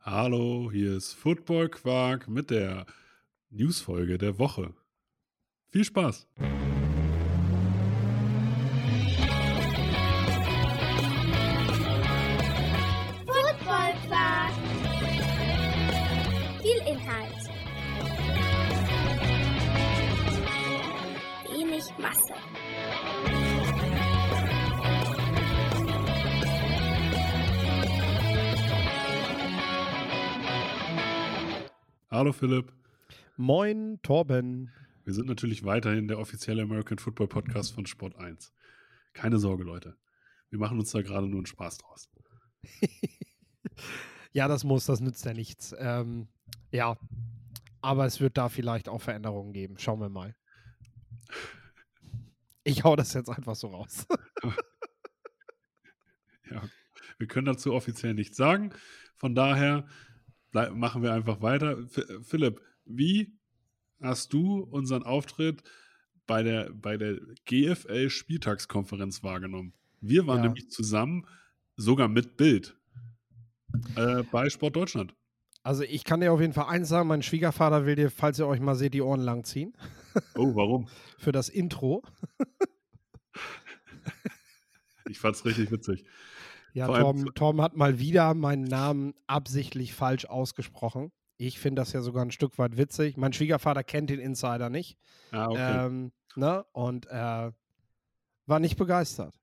Hallo, hier ist Football Quark mit der Newsfolge der Woche. Viel Spaß! Football Quark. Viel Inhalt. Wenig Masse. Hallo Philipp. Moin, Torben. Wir sind natürlich weiterhin der offizielle American Football Podcast von Sport 1. Keine Sorge, Leute. Wir machen uns da gerade nur einen Spaß draus. ja, das muss, das nützt ja nichts. Ähm, ja, aber es wird da vielleicht auch Veränderungen geben. Schauen wir mal. Ich hau das jetzt einfach so raus. ja, wir können dazu offiziell nichts sagen. Von daher machen wir einfach weiter. F Philipp, wie hast du unseren Auftritt bei der, bei der GFL-Spieltagskonferenz wahrgenommen? Wir waren ja. nämlich zusammen, sogar mit Bild, äh, bei Sport Deutschland. Also ich kann dir auf jeden Fall eins sagen, mein Schwiegervater will dir, falls ihr euch mal seht, die Ohren langziehen. Oh, warum? Für das Intro. ich fand's richtig witzig. Ja, Tom, Tom hat mal wieder meinen Namen absichtlich falsch ausgesprochen. Ich finde das ja sogar ein Stück weit witzig. Mein Schwiegervater kennt den Insider nicht. Ah, okay. Ähm, ne? Und äh, war nicht begeistert.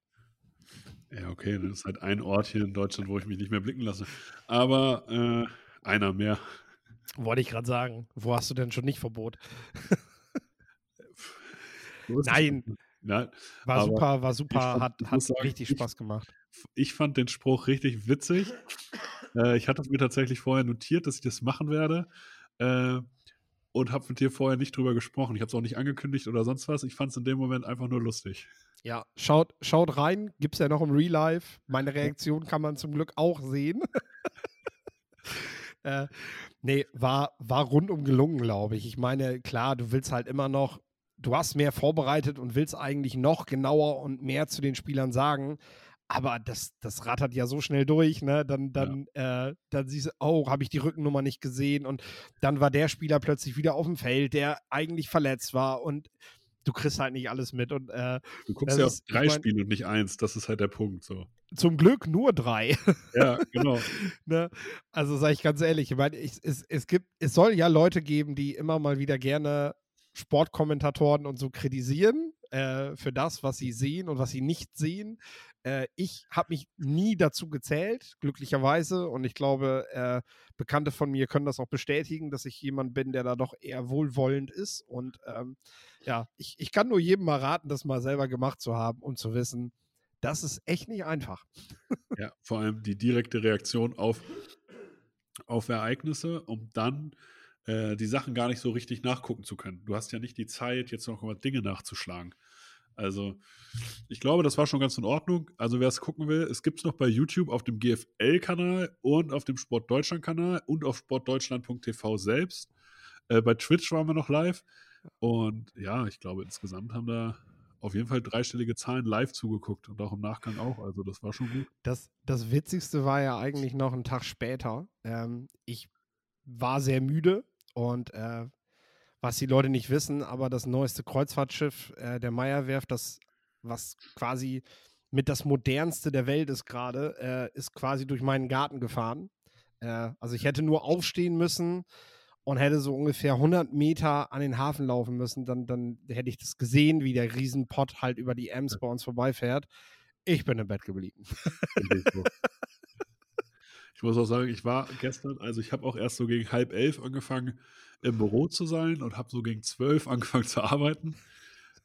Ja, okay, das ist halt ein Ort hier in Deutschland, wo ich mich nicht mehr blicken lasse. Aber äh, einer mehr. Wollte ich gerade sagen. Wo hast du denn schon nicht Verbot? Nein. Nein. War super, war super, fand, hat, hat sagen, richtig Spaß ich, gemacht. Ich fand den Spruch richtig witzig. Äh, ich hatte es mir tatsächlich vorher notiert, dass ich das machen werde. Äh, und habe mit dir vorher nicht drüber gesprochen. Ich habe es auch nicht angekündigt oder sonst was. Ich fand es in dem Moment einfach nur lustig. Ja, schaut, schaut rein. Gibt es ja noch im Real Life. Meine Reaktion kann man zum Glück auch sehen. äh, nee, war, war rundum gelungen, glaube ich. Ich meine, klar, du willst halt immer noch, du hast mehr vorbereitet und willst eigentlich noch genauer und mehr zu den Spielern sagen aber das, das rattert ja so schnell durch, ne? Dann, dann, ja. äh, dann siehst du, oh, habe ich die Rückennummer nicht gesehen und dann war der Spieler plötzlich wieder auf dem Feld, der eigentlich verletzt war und du kriegst halt nicht alles mit. Und, äh, du guckst ja auf drei ich mein, Spiele und nicht eins, das ist halt der Punkt. So. Zum Glück nur drei. Ja, genau. ne? Also sage ich ganz ehrlich, ich meine, es, es, gibt, es soll ja Leute geben, die immer mal wieder gerne Sportkommentatoren und so kritisieren äh, für das, was sie sehen und was sie nicht sehen. Äh, ich habe mich nie dazu gezählt, glücklicherweise. Und ich glaube, äh, Bekannte von mir können das auch bestätigen, dass ich jemand bin, der da doch eher wohlwollend ist. Und ähm, ja, ich, ich kann nur jedem mal raten, das mal selber gemacht zu haben und zu wissen, das ist echt nicht einfach. ja, vor allem die direkte Reaktion auf, auf Ereignisse, um dann äh, die Sachen gar nicht so richtig nachgucken zu können. Du hast ja nicht die Zeit, jetzt noch mal Dinge nachzuschlagen. Also, ich glaube, das war schon ganz in Ordnung. Also, wer es gucken will, es gibt es noch bei YouTube auf dem GFL-Kanal und auf dem Sportdeutschland-Kanal und auf sportdeutschland.tv selbst. Äh, bei Twitch waren wir noch live. Und ja, ich glaube, insgesamt haben da auf jeden Fall dreistellige Zahlen live zugeguckt und auch im Nachgang auch. Also, das war schon gut. Das, das Witzigste war ja eigentlich noch einen Tag später. Ähm, ich war sehr müde und äh, was die Leute nicht wissen, aber das neueste Kreuzfahrtschiff äh, der Meierwerft, das was quasi mit das modernste der Welt ist gerade, äh, ist quasi durch meinen Garten gefahren. Äh, also ich hätte nur aufstehen müssen und hätte so ungefähr 100 Meter an den Hafen laufen müssen. Dann, dann hätte ich das gesehen, wie der Riesenpott halt über die Ems bei uns vorbeifährt. Ich bin im Bett geblieben. Ich muss auch sagen, ich war gestern, also ich habe auch erst so gegen halb elf angefangen im Büro zu sein und habe so gegen zwölf angefangen zu arbeiten.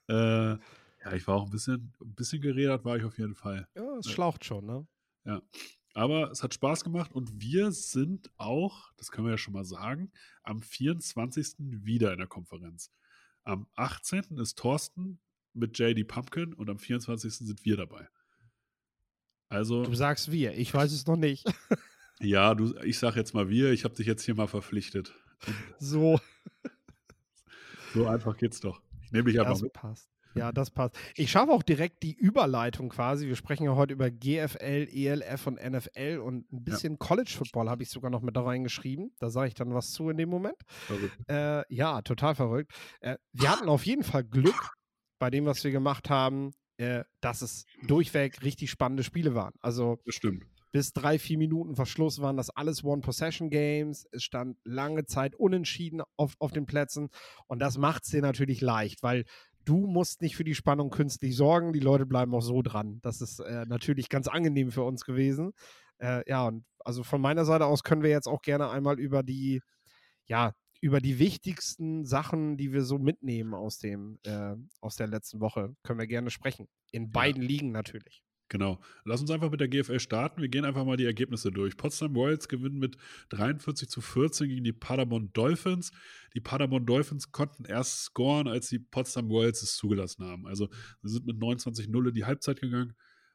Äh, ja, ich war auch ein bisschen, ein bisschen gerädert, war ich auf jeden Fall. Ja, es schlaucht schon, ne? Ja. Aber es hat Spaß gemacht und wir sind auch, das können wir ja schon mal sagen, am 24. wieder in der Konferenz. Am 18. ist Thorsten mit JD Pumpkin und am 24. sind wir dabei. Also. Du sagst wir, ich weiß es noch nicht. Ja, du, ich sag jetzt mal wir, ich habe dich jetzt hier mal verpflichtet. So. So einfach geht's doch. Ich nehme dich einfach das mit. passt. Ja, das passt. Ich schaffe auch direkt die Überleitung quasi. Wir sprechen ja heute über GFL, ELF und NFL und ein bisschen ja. College Football habe ich sogar noch mit da reingeschrieben. Da sage ich dann was zu in dem Moment. Äh, ja, total verrückt. Äh, wir hatten auf jeden Fall Glück bei dem, was wir gemacht haben, äh, dass es durchweg richtig spannende Spiele waren. Also, das stimmt bis drei, vier Minuten Verschluss waren das alles One-Possession-Games. Es stand lange Zeit unentschieden auf, auf den Plätzen. Und das macht es dir natürlich leicht, weil du musst nicht für die Spannung künstlich sorgen. Die Leute bleiben auch so dran. Das ist äh, natürlich ganz angenehm für uns gewesen. Äh, ja, und also von meiner Seite aus können wir jetzt auch gerne einmal über die, ja, über die wichtigsten Sachen, die wir so mitnehmen aus dem, äh, aus der letzten Woche, können wir gerne sprechen. In beiden ja. Ligen natürlich. Genau. Lass uns einfach mit der GFL starten. Wir gehen einfach mal die Ergebnisse durch. Potsdam Royals gewinnen mit 43 zu 14 gegen die Paderborn Dolphins. Die Paderborn Dolphins konnten erst scoren, als die Potsdam Royals es zugelassen haben. Also sie sind mit 29-0 in die Halbzeit gegangen.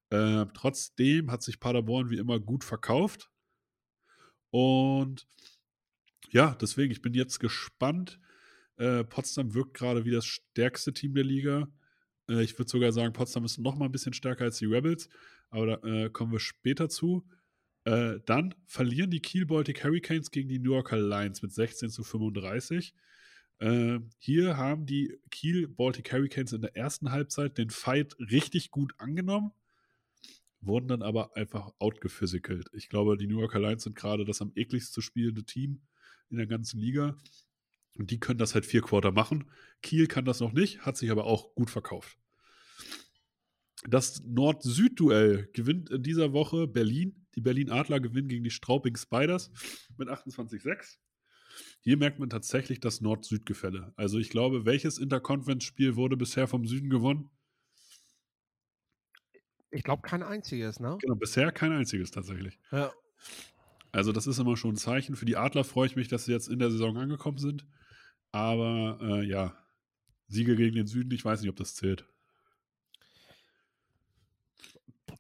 Äh, trotzdem hat sich Paderborn wie immer gut verkauft. Und ja, deswegen, ich bin jetzt gespannt. Äh, Potsdam wirkt gerade wie das stärkste Team der Liga. Äh, ich würde sogar sagen, Potsdam ist noch mal ein bisschen stärker als die Rebels, aber da äh, kommen wir später zu. Äh, dann verlieren die Kiel Baltic Hurricanes gegen die New Yorker Lions mit 16 zu 35. Äh, hier haben die Kiel Baltic Hurricanes in der ersten Halbzeit den Fight richtig gut angenommen, wurden dann aber einfach outgephysickelt. Ich glaube, die New Yorker Lions sind gerade das am ekligst zu spielende Team in der ganzen Liga. Und die können das halt vier Quarter machen. Kiel kann das noch nicht, hat sich aber auch gut verkauft. Das Nord-Süd-Duell gewinnt in dieser Woche Berlin. Die Berlin Adler gewinnen gegen die Straubing Spiders mit 28-6. Hier merkt man tatsächlich das Nord-Süd-Gefälle. Also ich glaube, welches Interconference-Spiel wurde bisher vom Süden gewonnen? Ich glaube kein einziges, ne? Genau, bisher kein einziges tatsächlich. Ja. Also das ist immer schon ein Zeichen. Für die Adler freue ich mich, dass sie jetzt in der Saison angekommen sind. Aber äh, ja, Siege gegen den Süden, ich weiß nicht, ob das zählt.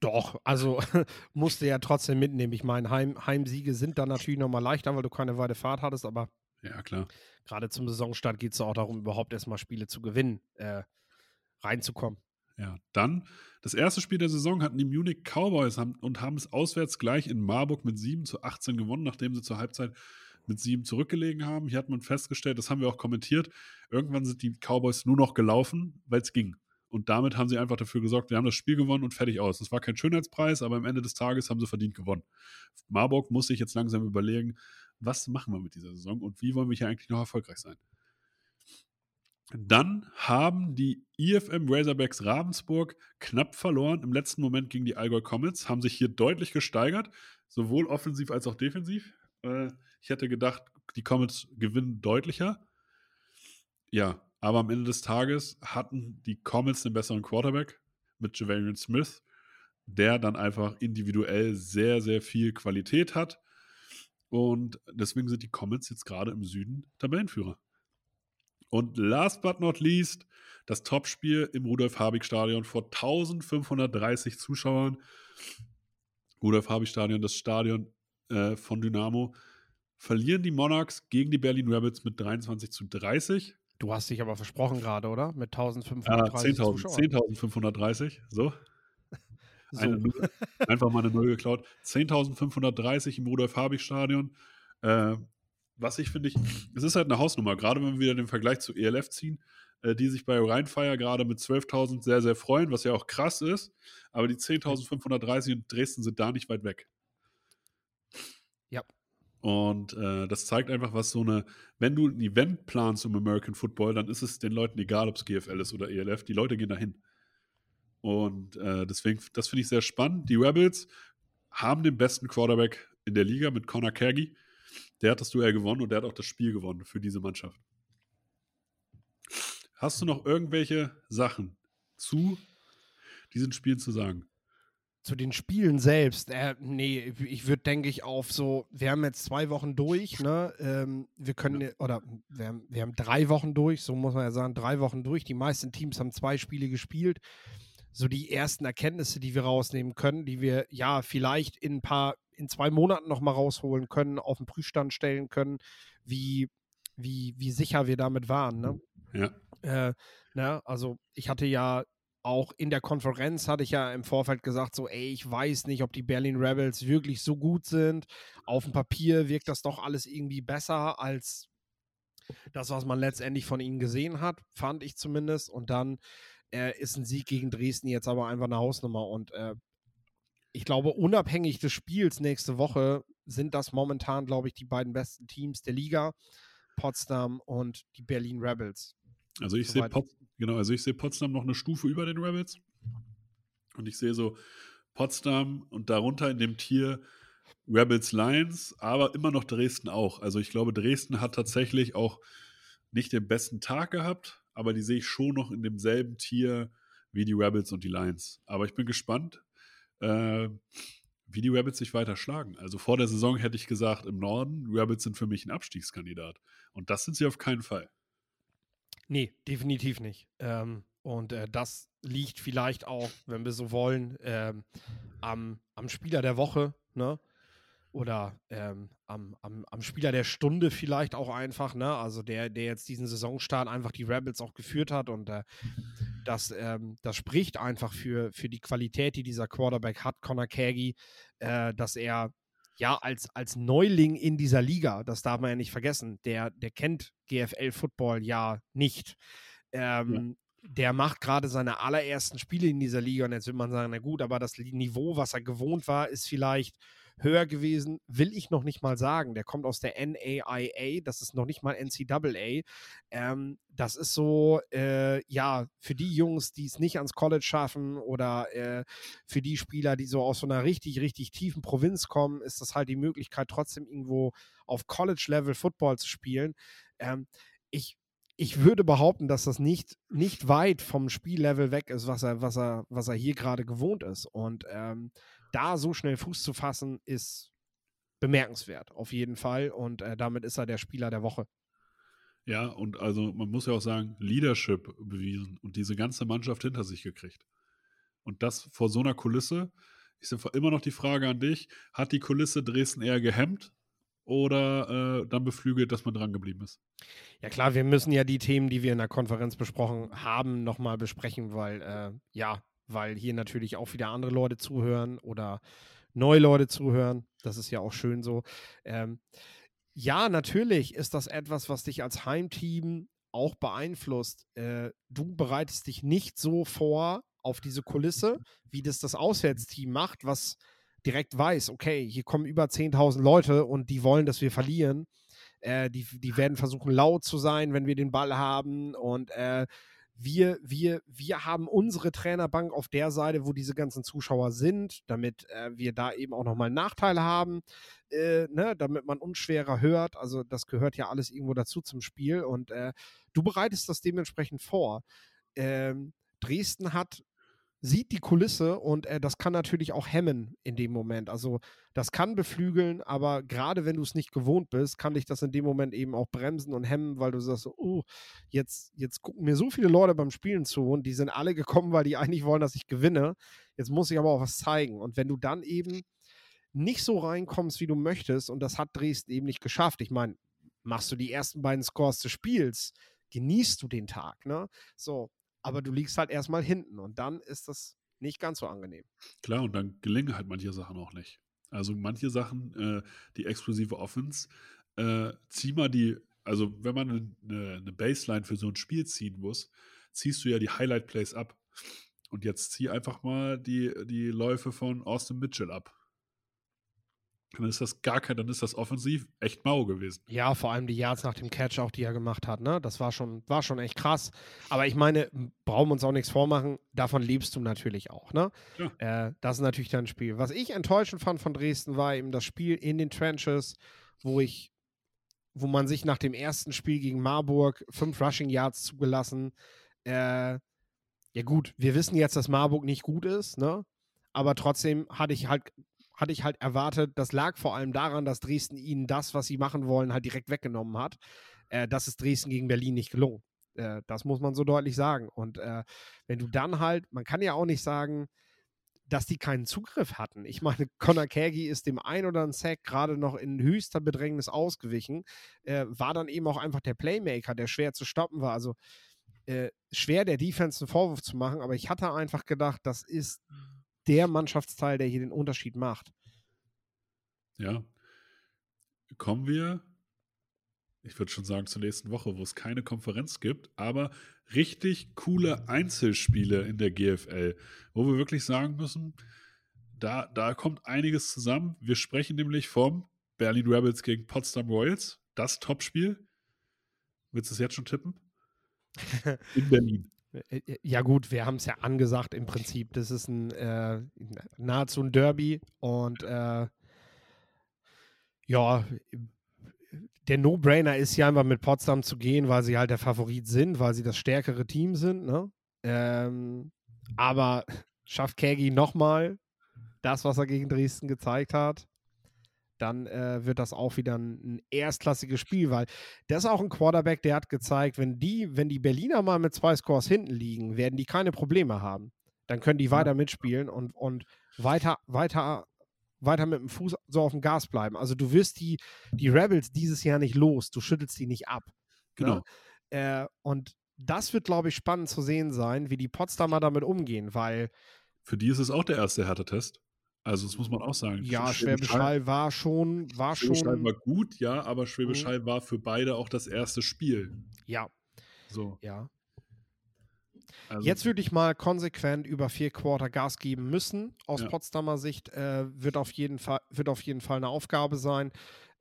Doch, also musste ja trotzdem mitnehmen. Ich meine, Heim, Heimsiege sind dann natürlich nochmal leichter, weil du keine weite Fahrt hattest, aber ja, klar. Gerade zum Saisonstart geht es auch darum, überhaupt erstmal Spiele zu gewinnen, äh, reinzukommen. Ja, dann das erste Spiel der Saison hatten die Munich Cowboys und haben es auswärts gleich in Marburg mit 7 zu 18 gewonnen, nachdem sie zur Halbzeit mit sieben zurückgelegen haben. Hier hat man festgestellt, das haben wir auch kommentiert, irgendwann sind die Cowboys nur noch gelaufen, weil es ging. Und damit haben sie einfach dafür gesorgt, wir haben das Spiel gewonnen und fertig aus. Das war kein Schönheitspreis, aber am Ende des Tages haben sie verdient gewonnen. Marburg muss sich jetzt langsam überlegen, was machen wir mit dieser Saison und wie wollen wir hier eigentlich noch erfolgreich sein. Dann haben die IFM Razorbacks Ravensburg knapp verloren im letzten Moment gegen die Allgäu Comets, haben sich hier deutlich gesteigert, sowohl offensiv als auch defensiv. Äh, ich hätte gedacht, die Comets gewinnen deutlicher. Ja, aber am Ende des Tages hatten die Comets den besseren Quarterback mit Javarian Smith, der dann einfach individuell sehr, sehr viel Qualität hat. Und deswegen sind die Comets jetzt gerade im Süden Tabellenführer. Und last but not least, das Topspiel im Rudolf-Habig-Stadion vor 1530 Zuschauern. Rudolf-Habig-Stadion, das Stadion äh, von Dynamo verlieren die Monarchs gegen die Berlin Rabbits mit 23 zu 30. Du hast dich aber versprochen gerade, oder? Mit 1530 äh, 10.530, 10 so. so. Eine, einfach mal eine Null geklaut. 10.530 im Rudolf-Habig-Stadion. Äh, was ich finde, ich, es ist halt eine Hausnummer, gerade wenn wir wieder den Vergleich zu ELF ziehen, äh, die sich bei Rheinfire gerade mit 12.000 sehr, sehr freuen, was ja auch krass ist. Aber die 10.530 in Dresden sind da nicht weit weg. Und äh, das zeigt einfach, was so eine, wenn du ein Event planst um American Football, dann ist es den Leuten egal, ob es GFL ist oder ELF, die Leute gehen dahin. Und äh, deswegen, das finde ich sehr spannend. Die Rebels haben den besten Quarterback in der Liga mit Connor Kergy. Der hat das Duell gewonnen und der hat auch das Spiel gewonnen für diese Mannschaft. Hast du noch irgendwelche Sachen zu diesen Spielen zu sagen? Zu den Spielen selbst, äh, nee, ich würde, denke ich, auf so, wir haben jetzt zwei Wochen durch, ne? Ähm, wir können, oder wir haben, wir haben drei Wochen durch, so muss man ja sagen, drei Wochen durch. Die meisten Teams haben zwei Spiele gespielt. So die ersten Erkenntnisse, die wir rausnehmen können, die wir ja vielleicht in ein paar, in zwei Monaten nochmal rausholen können, auf den Prüfstand stellen können, wie, wie, wie sicher wir damit waren, ne? Ja. Äh, ne? Also ich hatte ja auch in der Konferenz hatte ich ja im Vorfeld gesagt, so, ey, ich weiß nicht, ob die Berlin Rebels wirklich so gut sind. Auf dem Papier wirkt das doch alles irgendwie besser als das, was man letztendlich von ihnen gesehen hat, fand ich zumindest. Und dann äh, ist ein Sieg gegen Dresden jetzt aber einfach eine Hausnummer. Und äh, ich glaube, unabhängig des Spiels nächste Woche sind das momentan, glaube ich, die beiden besten Teams der Liga. Potsdam und die Berlin Rebels. Also ich sehe genau, also ich sehe Potsdam noch eine Stufe über den Rebels. Und ich sehe so Potsdam und darunter in dem Tier Rebels Lions, aber immer noch Dresden auch. Also ich glaube, Dresden hat tatsächlich auch nicht den besten Tag gehabt, aber die sehe ich schon noch in demselben Tier wie die Rebels und die Lions. Aber ich bin gespannt, äh, wie die Rebels sich weiter schlagen. Also vor der Saison hätte ich gesagt, im Norden, Rebels sind für mich ein Abstiegskandidat. Und das sind sie auf keinen Fall. Nee, definitiv nicht. Ähm, und äh, das liegt vielleicht auch, wenn wir so wollen, ähm, am, am Spieler der Woche, ne? Oder ähm, am, am, am Spieler der Stunde vielleicht auch einfach, ne? Also der, der jetzt diesen Saisonstart einfach die Rebels auch geführt hat und äh, das, ähm, das spricht einfach für, für die Qualität, die dieser Quarterback hat, Connor Kagi, äh, dass er ja, als, als Neuling in dieser Liga, das darf man ja nicht vergessen, der, der kennt GFL-Football ja nicht. Ähm, ja. Der macht gerade seine allerersten Spiele in dieser Liga und jetzt will man sagen, na gut, aber das Niveau, was er gewohnt war, ist vielleicht höher gewesen, will ich noch nicht mal sagen. Der kommt aus der NAIA, das ist noch nicht mal NCAA. Ähm, das ist so, äh, ja, für die Jungs, die es nicht ans College schaffen oder äh, für die Spieler, die so aus so einer richtig, richtig tiefen Provinz kommen, ist das halt die Möglichkeit, trotzdem irgendwo auf College-Level Football zu spielen. Ähm, ich, ich würde behaupten, dass das nicht, nicht weit vom Spiellevel weg ist, was er, was er, was er hier gerade gewohnt ist. Und ähm, da so schnell Fuß zu fassen, ist bemerkenswert, auf jeden Fall. Und äh, damit ist er der Spieler der Woche. Ja, und also man muss ja auch sagen, Leadership bewiesen und diese ganze Mannschaft hinter sich gekriegt. Und das vor so einer Kulisse, ist immer noch die Frage an dich, hat die Kulisse Dresden eher gehemmt oder äh, dann beflügelt, dass man dran geblieben ist? Ja klar, wir müssen ja die Themen, die wir in der Konferenz besprochen haben, nochmal besprechen, weil äh, ja, weil hier natürlich auch wieder andere Leute zuhören oder neue Leute zuhören. Das ist ja auch schön so. Ähm, ja, natürlich ist das etwas, was dich als Heimteam auch beeinflusst. Äh, du bereitest dich nicht so vor auf diese Kulisse, wie das das Auswärtsteam macht, was direkt weiß, okay, hier kommen über 10.000 Leute und die wollen, dass wir verlieren. Äh, die, die werden versuchen, laut zu sein, wenn wir den Ball haben und äh, wir, wir, wir haben unsere Trainerbank auf der Seite, wo diese ganzen Zuschauer sind, damit äh, wir da eben auch nochmal Nachteile haben, äh, ne, damit man uns schwerer hört. Also das gehört ja alles irgendwo dazu zum Spiel und äh, du bereitest das dementsprechend vor. Ähm, Dresden hat sieht die Kulisse und äh, das kann natürlich auch hemmen in dem Moment. Also das kann beflügeln, aber gerade wenn du es nicht gewohnt bist, kann dich das in dem Moment eben auch bremsen und hemmen, weil du sagst, oh, jetzt, jetzt gucken mir so viele Leute beim Spielen zu und die sind alle gekommen, weil die eigentlich wollen, dass ich gewinne. Jetzt muss ich aber auch was zeigen. Und wenn du dann eben nicht so reinkommst, wie du möchtest, und das hat Dresden eben nicht geschafft. Ich meine, machst du die ersten beiden Scores des Spiels, genießt du den Tag, ne? So, aber du liegst halt erstmal hinten und dann ist das nicht ganz so angenehm. Klar, und dann gelingen halt manche Sachen auch nicht. Also manche Sachen, äh, die explosive Offense, äh, zieh mal die, also wenn man eine, eine Baseline für so ein Spiel ziehen muss, ziehst du ja die Highlight Plays ab. Und jetzt zieh einfach mal die, die Läufe von Austin Mitchell ab dann ist das gar kein, dann ist das offensiv echt mau gewesen. Ja, vor allem die Yards nach dem Catch auch, die er gemacht hat, ne? Das war schon, war schon echt krass. Aber ich meine, brauchen wir uns auch nichts vormachen, davon lebst du natürlich auch, ne? Ja. Äh, das ist natürlich dein Spiel. Was ich enttäuschend fand von Dresden, war eben das Spiel in den Trenches, wo ich, wo man sich nach dem ersten Spiel gegen Marburg fünf Rushing Yards zugelassen. Äh, ja, gut, wir wissen jetzt, dass Marburg nicht gut ist, ne? Aber trotzdem hatte ich halt hatte ich halt erwartet, das lag vor allem daran, dass Dresden ihnen das, was sie machen wollen, halt direkt weggenommen hat. Äh, das ist Dresden gegen Berlin nicht gelungen. Äh, das muss man so deutlich sagen. Und äh, wenn du dann halt, man kann ja auch nicht sagen, dass die keinen Zugriff hatten. Ich meine, Conor Kagi ist dem ein oder anderen Sack gerade noch in höchster Bedrängnis ausgewichen, äh, war dann eben auch einfach der Playmaker, der schwer zu stoppen war. Also äh, schwer der Defense einen Vorwurf zu machen, aber ich hatte einfach gedacht, das ist der Mannschaftsteil, der hier den Unterschied macht. Ja. Kommen wir, ich würde schon sagen, zur nächsten Woche, wo es keine Konferenz gibt, aber richtig coole Einzelspiele in der GFL, wo wir wirklich sagen müssen, da, da kommt einiges zusammen. Wir sprechen nämlich vom Berlin Rebels gegen Potsdam Royals, das Topspiel. Willst du es jetzt schon tippen? In Berlin. Äh, äh, Ja gut, wir haben es ja angesagt im Prinzip. Das ist ein äh, nahezu ein Derby und äh, ja, der No-Brainer ist ja einfach mit Potsdam zu gehen, weil sie halt der Favorit sind, weil sie das stärkere Team sind. Ne? Ähm, aber schafft Kegi nochmal das, was er gegen Dresden gezeigt hat, dann äh, wird das auch wieder ein, ein erstklassiges Spiel, weil das ist auch ein Quarterback, der hat gezeigt, wenn die, wenn die Berliner mal mit zwei Scores hinten liegen, werden die keine Probleme haben. Dann können die weiter mitspielen und, und weiter, weiter, weiter mit dem Fuß so auf dem Gas bleiben. Also du wirst die, die Rebels dieses Jahr nicht los, du schüttelst die nicht ab. Genau. Ne? Äh, und das wird, glaube ich, spannend zu sehen sein, wie die Potsdamer damit umgehen, weil Für die ist es auch der erste Härtetest. Also, das muss man auch sagen. ja, Schwäbisch Hall- Hall war schon, war Schwäbisch Hall schon, war gut, ja, aber Schwäbisch Mhm. Hall war für beide auch das erste Spiel. ja, So, ja. also, Jetzt würde ich mal konsequent über vier Quarter Gas geben müssen. Aus Ja. Potsdamer Sicht äh, wird, auf jeden Fall, wird auf jeden Fall eine Aufgabe sein.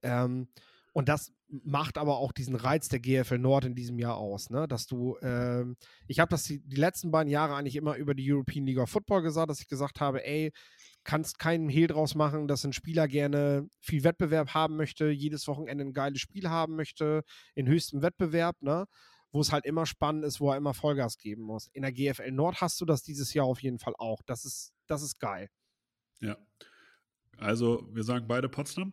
Ähm, und das macht aber auch diesen Reiz der GFL Nord in diesem Jahr aus, ne? Dass du, ähm, ich habe das die, die letzten beiden Jahre eigentlich immer über die European League of Football gesagt, dass ich gesagt habe, ey, kannst keinen Hehl draus machen, dass ein Spieler gerne viel Wettbewerb haben möchte, jedes Wochenende ein geiles Spiel haben möchte, in höchstem Wettbewerb, ne? Wo es halt immer spannend ist, wo er immer Vollgas geben muss. In der GFL Nord hast du das dieses Jahr auf jeden Fall auch. Das ist, das ist geil. ja. Also, wir sagen beide Potsdam.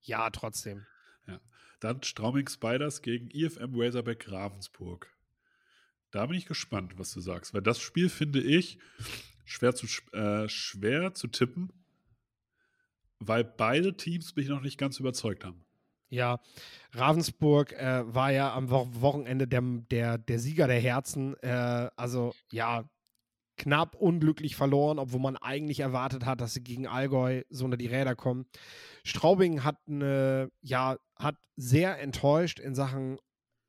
Ja, trotzdem. Dann Strauming Spiders gegen IFM Razorback Ravensburg. Da bin ich gespannt, was du sagst, weil das Spiel finde ich schwer zu, äh, schwer zu tippen, weil beide Teams mich noch nicht ganz überzeugt haben. Ja, Ravensburg äh, war ja am Wo Wochenende der, der, der Sieger der Herzen. Äh, also ja, knapp unglücklich verloren, obwohl man eigentlich erwartet hat, dass sie gegen Allgäu so unter die Räder kommen. Straubing hat eine, ja, hat sehr enttäuscht in Sachen,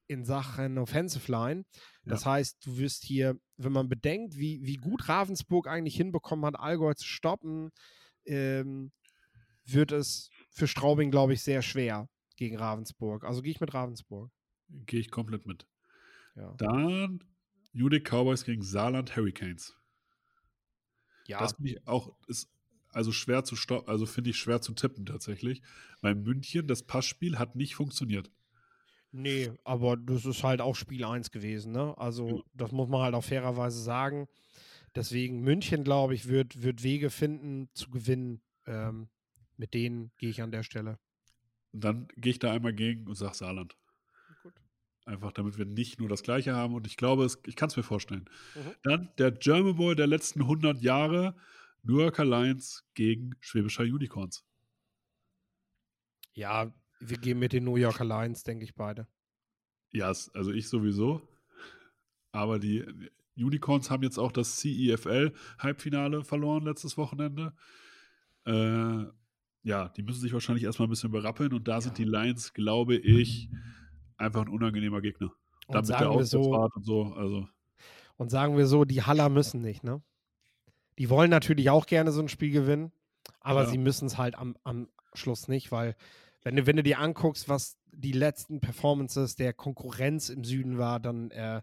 in Sachen Offensive Line. Das heißt, du wirst hier, wenn man bedenkt, wie, wie gut Ravensburg eigentlich hinbekommen hat, Allgäu zu stoppen, ähm, wird es für Straubing, glaube ich, sehr schwer gegen Ravensburg. Also gehe ich mit Ravensburg. Gehe ich komplett mit. Ja. Dann Munich Cowboys gegen Saarland Hurricanes. ja. Das finde ich auch, ist also schwer zu stoppen, also finde ich schwer zu tippen tatsächlich. Weil München, das Passspiel hat nicht funktioniert. Nee, aber das ist halt auch Spiel 1 gewesen, ne? Also, das muss man halt auch fairerweise sagen. Deswegen, München, glaube ich, wird, wird Wege finden zu gewinnen. Ähm, mit denen gehe ich an der Stelle. Und dann gehe ich da einmal gegen und sage Saarland. Gut. Einfach damit wir nicht nur das Gleiche haben. Und ich glaube, es, ich kann es mir vorstellen. Mhm. Dann der German Boy der letzten 100 Jahre, New Yorker Lions gegen Schwäbischer Unicorns. Ja, wir gehen mit den New Yorker Lions, denke ich beide. Ja, es- also ich sowieso. Aber die Unicorns haben jetzt auch das CEFL-Halbfinale verloren letztes Wochenende. Äh, ja, die müssen sich wahrscheinlich erstmal ein bisschen berappeln und da sind Ja. die Lions, glaube ich, einfach ein unangenehmer Gegner. Und Dann mit der sagen, wir so, Auswärtsfahrt und so. Also, und sagen wir so, die Haller müssen nicht, ne? Die wollen natürlich auch gerne so ein Spiel gewinnen, aber Ja. sie müssen es halt am, am Schluss nicht, weil wenn du, wenn du dir anguckst, was die letzten Performances der Konkurrenz im Süden war, dann äh,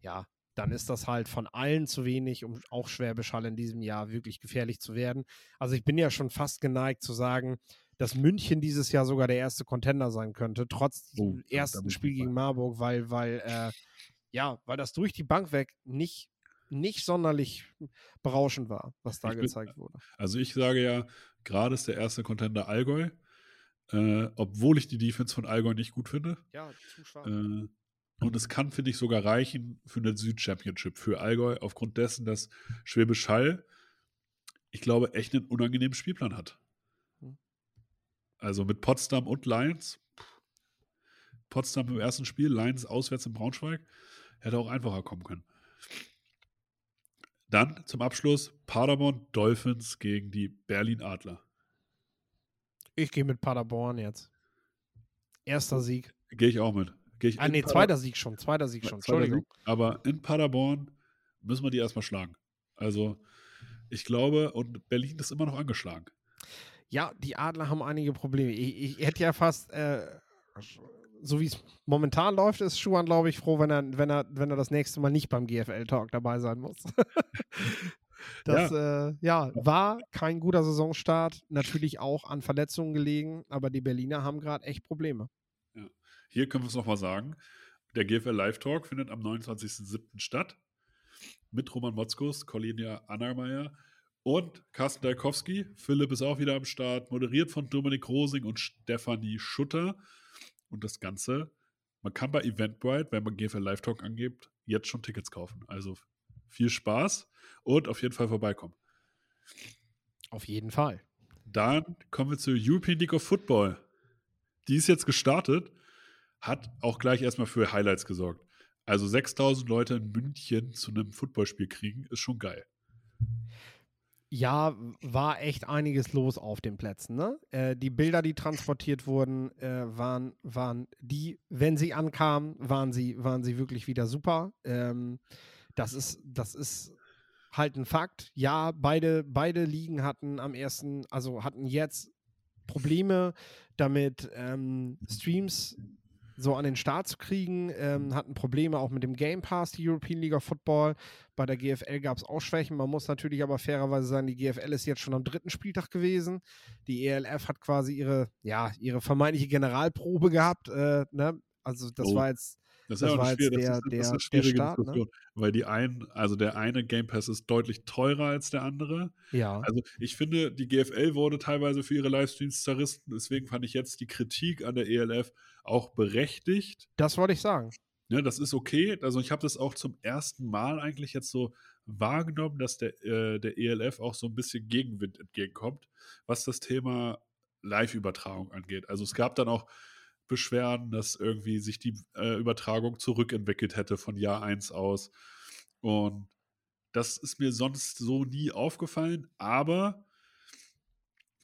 ja, dann ist das halt von allen zu wenig, um auch Schwäbisch Hall in diesem Jahr wirklich gefährlich zu werden. Also ich bin ja schon fast geneigt zu sagen, dass München dieses Jahr sogar der erste Contender sein könnte, trotz Oh, da ersten bin Spiel gegen Marburg, weil, weil, äh, ja, weil das durch die Bank weg nicht, nicht sonderlich berauschend war, was da Ich bin- gezeigt wurde. also ich sage ja, gerade ist der erste Contender Allgäu. Äh, obwohl ich die Defense von Allgäu nicht gut finde. Ja, zu schwach. Äh, und es kann, finde ich, sogar reichen für eine Süd-Championship für Allgäu, aufgrund dessen, dass Schwäbisch Hall, ich glaube, echt einen unangenehmen Spielplan hat. Hm. Also mit Potsdam und Lions. Potsdam im ersten Spiel, Lions auswärts in Braunschweig. Hätte auch einfacher kommen können. Dann zum Abschluss Paderborn Dolphins gegen die Berlin Adler. Ich gehe mit Paderborn jetzt. Erster Sieg. Gehe ich auch mit. Gehe ich Ah, nee, Pader- zweiter Sieg schon. Zweiter Sieg schon. zweiter Entschuldigung. Sieg. Aber in Paderborn müssen wir die erstmal schlagen. Also, ich glaube, und Berlin ist immer noch angeschlagen. Ja, die Adler haben einige Probleme. Ich, ich hätte ja fast, äh, so wie es momentan läuft, ist Schuhan, glaube ich, froh, wenn er, wenn, er, wenn er das nächste Mal nicht beim GFL-Talk dabei sein muss. das ja. Äh, ja, war kein guter Saisonstart. Natürlich auch an Verletzungen gelegen, aber die Berliner haben gerade echt Probleme. Hier können wir es nochmal sagen. Der GFL Live Talk findet am 29.07. statt. Mit Roman Motzkus, Colinia Annermeier und Carsten Dalkowski. Philipp ist auch wieder am Start, moderiert von Dominik Rosing und Stefanie Schutter. Und das Ganze, man kann bei Eventbrite, wenn man GFL Live Talk angibt, jetzt schon Tickets kaufen. Also viel Spaß und auf jeden Fall vorbeikommen. Auf jeden Fall. Dann kommen wir zur European League of Football. Die ist jetzt gestartet, hat auch gleich erstmal für Highlights gesorgt. Also 6000 Leute in München zu einem Footballspiel kriegen, ist schon geil. Ja, war echt einiges los auf den Plätzen. Ne? Äh, die Bilder, die transportiert wurden, äh, waren, waren die, wenn sie ankamen, waren sie, waren sie wirklich wieder super. Ähm, das, ist, das ist halt ein Fakt. Ja, beide, beide Ligen hatten am ersten, also hatten jetzt Probleme damit, ähm, Streams so an den Start zu kriegen, ähm, hatten Probleme auch mit dem Game Pass, die European League of Football. Bei der GFL gab es auch Schwächen. Man muss natürlich aber fairerweise sagen, die GFL ist jetzt schon am dritten Spieltag gewesen. Die ELF hat quasi ihre, ja, ihre vermeintliche Generalprobe gehabt. Äh, ne? Also das Oh. war jetzt Das, Das ist ja auch war jetzt der- das ist, das ist der- eine der Start, ne? Diskussion, weil die einen, also der eine Game Pass ist deutlich teurer als der andere. ja. Also ich finde, die GFL wurde teilweise für ihre Livestreams zerrissen. Deswegen fand ich jetzt die Kritik an der ELF auch berechtigt. Das wollte ich sagen. Ne, das ist okay. Also ich habe das auch zum ersten Mal eigentlich jetzt so wahrgenommen, dass der, äh, der ELF auch so ein bisschen Gegenwind entgegenkommt, was das Thema Live-Übertragung angeht. Also es gab dann auch Beschwerden, dass irgendwie sich die äh, Übertragung zurückentwickelt hätte von Jahr 1 aus. Und das ist mir sonst so nie aufgefallen, aber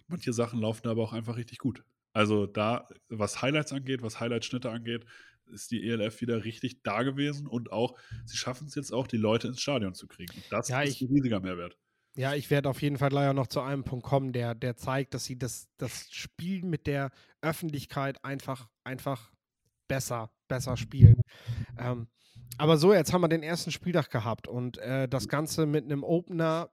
manche Sachen laufen aber auch einfach richtig gut. Also da, was Highlights angeht, was Highlight-Schnitte angeht, ist die ELF wieder richtig da gewesen und auch, sie schaffen es jetzt auch, die Leute ins Stadion zu kriegen. Und das Ja, ist ich- ein riesiger Mehrwert. Ja, ich werde auf jeden Fall leider noch zu einem Punkt kommen, der, der zeigt, dass sie das, das Spiel mit der Öffentlichkeit einfach, einfach besser, besser spielen. Ähm, aber so, jetzt haben wir den ersten Spieltag gehabt und äh, das Ganze mit einem Opener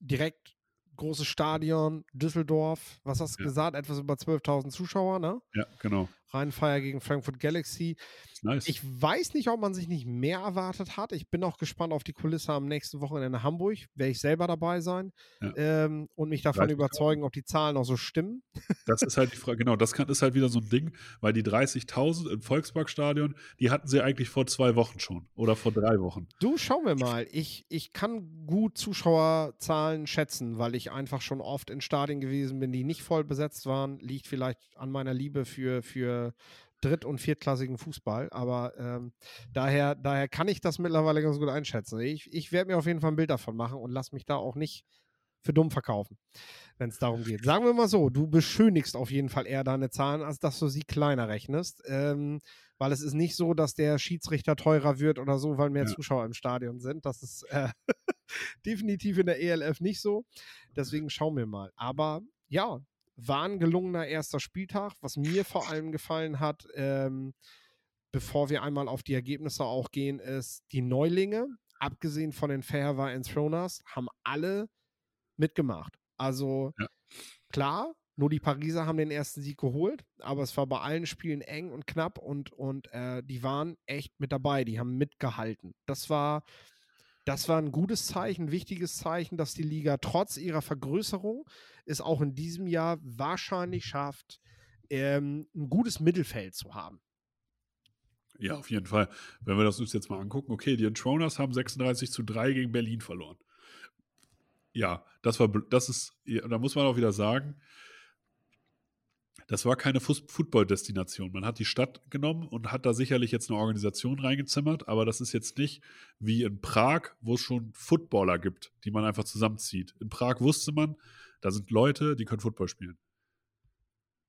direkt großes Stadion, Düsseldorf, was hast du Ja. gesagt? Etwas über 12.000 Zuschauer, ne? Ja, genau. Rheinfeier gegen Frankfurt Galaxy. Nice. Ich weiß nicht, ob man sich nicht mehr erwartet hat. Ich bin auch gespannt auf die Kulisse am nächsten Wochenende in Hamburg. Werde ich selber dabei sein Ja. ähm, und mich davon 30.000. überzeugen, ob die Zahlen auch so stimmen. Das ist halt die Frage, genau, das kann, ist halt wieder so ein Ding, weil die 30.000 im Volksparkstadion, die hatten sie eigentlich vor zwei Wochen schon oder vor drei Wochen. Du, schauen wir mal. Ich, ich kann gut Zuschauerzahlen schätzen, weil ich einfach schon oft in Stadien gewesen bin, die nicht voll besetzt waren. Liegt vielleicht an meiner Liebe für, für dritt- und viertklassigen Fußball. Aber ähm, daher, daher kann ich das mittlerweile ganz gut einschätzen. Ich, ich werde mir auf jeden Fall ein Bild davon machen und lass mich da auch nicht für dumm verkaufen, wenn es darum geht. Sagen wir mal so, du beschönigst auf jeden Fall eher deine Zahlen, als dass du sie kleiner rechnest. Ähm, weil es ist nicht so, dass der Schiedsrichter teurer wird oder so, weil mehr Ja. Zuschauer im Stadion sind. Das ist äh, definitiv in der ELF nicht so. Deswegen schauen wir mal. Aber ja, war ein gelungener erster Spieltag. Was mir vor allem gefallen hat, ähm, bevor wir einmal auf die Ergebnisse auch gehen, ist die Neulinge, abgesehen von den Fairway Enthroners, haben alle mitgemacht. Also Ja. klar, nur die Pariser haben den ersten Sieg geholt, aber es war bei allen Spielen eng und knapp und, und äh, die waren echt mit dabei, die haben mitgehalten. Das war, das war ein gutes Zeichen, ein wichtiges Zeichen, dass die Liga trotz ihrer Vergrößerung es auch in diesem Jahr wahrscheinlich schafft, ähm, ein gutes Mittelfeld zu haben. Ja, auf jeden Fall. Wenn wir das uns jetzt mal angucken, okay, die Entroners haben 36 zu 3 gegen Berlin verloren. Ja, das war, das ist, da muss man auch wieder sagen, das war keine Football-Destination. Man hat die Stadt genommen und hat da sicherlich jetzt eine Organisation reingezimmert, aber das ist jetzt nicht wie in Prag, wo es schon Footballer gibt, die man einfach zusammenzieht. In Prag wusste man, da sind Leute, die können Football spielen.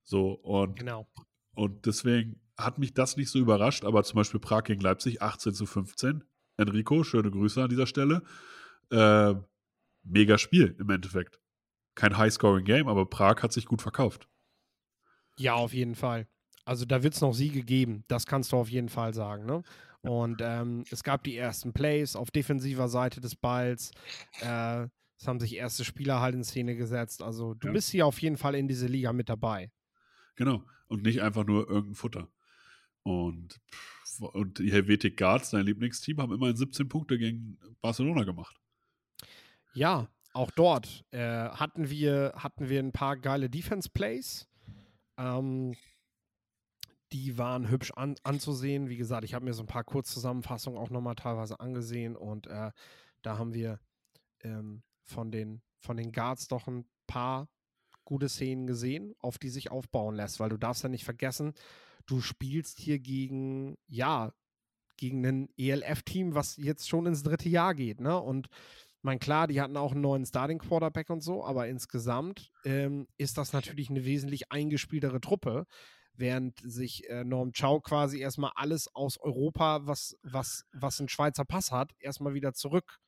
So, und, Genau. und deswegen hat mich das nicht so überrascht, aber zum Beispiel Prag gegen Leipzig 18 zu 15. Enrico, schöne Grüße an dieser Stelle. Äh, mega Spiel im Endeffekt. Kein High-Scoring-Game, aber Prag hat sich gut verkauft. Ja, auf jeden Fall. Also da wird es noch Siege geben, das kannst du auf jeden Fall sagen. Ne? Und ähm, es gab die ersten Plays auf defensiver Seite des Balls. Äh, es haben sich erste Spieler halt in Szene gesetzt. Also du Ja. bist hier auf jeden Fall in diese Liga mit dabei. Genau. Und nicht einfach nur irgendein Futter. Und, und die Helvetic Guards, dein Lieblingsteam, haben immerhin 17 Punkte gegen Barcelona gemacht. Ja, auch dort äh, hatten, wir, hatten wir ein paar geile Defense-Plays. Ähm, die waren hübsch an, anzusehen. Wie gesagt, ich habe mir so ein paar Kurzzusammenfassungen auch nochmal teilweise angesehen und äh, da haben wir ähm, von, den, von den Guards doch ein paar gute Szenen gesehen, auf die sich aufbauen lässt, weil du darfst ja nicht vergessen, du spielst hier gegen, ja, gegen ein ELF-Team, was jetzt schon ins dritte Jahr geht, ne? Und mein klar, die hatten auch einen neuen Starting Quarterback und so, aber insgesamt ähm, ist das natürlich eine wesentlich eingespieltere Truppe, während sich äh, Norm Chow quasi erstmal alles aus Europa, was, was, was ein Schweizer Pass hat, erstmal wieder zurück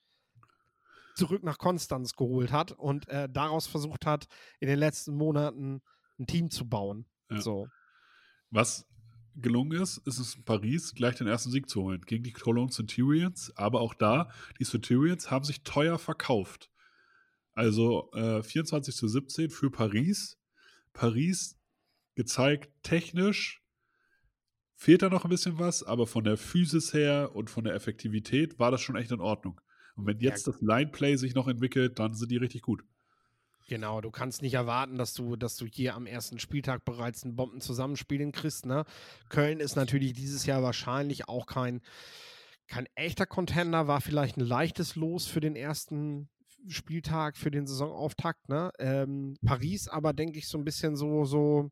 zurück nach Konstanz geholt hat und äh, daraus versucht hat, in den letzten Monaten ein Team zu bauen. Ja. So. Was gelungen ist, ist es in Paris gleich den ersten Sieg zu holen gegen die Cologne Centurions. Aber auch da, die Centurions haben sich teuer verkauft. Also äh, 24 zu 17 für Paris. Paris gezeigt, technisch fehlt da noch ein bisschen was, aber von der Physis her und von der Effektivität war das schon echt in Ordnung. Und wenn Ja. jetzt das Line-Play sich noch entwickelt, dann sind die richtig gut. Genau, du kannst nicht erwarten, dass du, dass du hier am ersten Spieltag bereits ein Bombenzusammenspiel hinkriegst. Ne? Köln ist natürlich dieses Jahr wahrscheinlich auch kein, kein echter Contender, war vielleicht ein leichtes Los für den ersten Spieltag, für den Saisonauftakt. Ne? Ähm, Paris aber, denke ich, so ein bisschen so, so,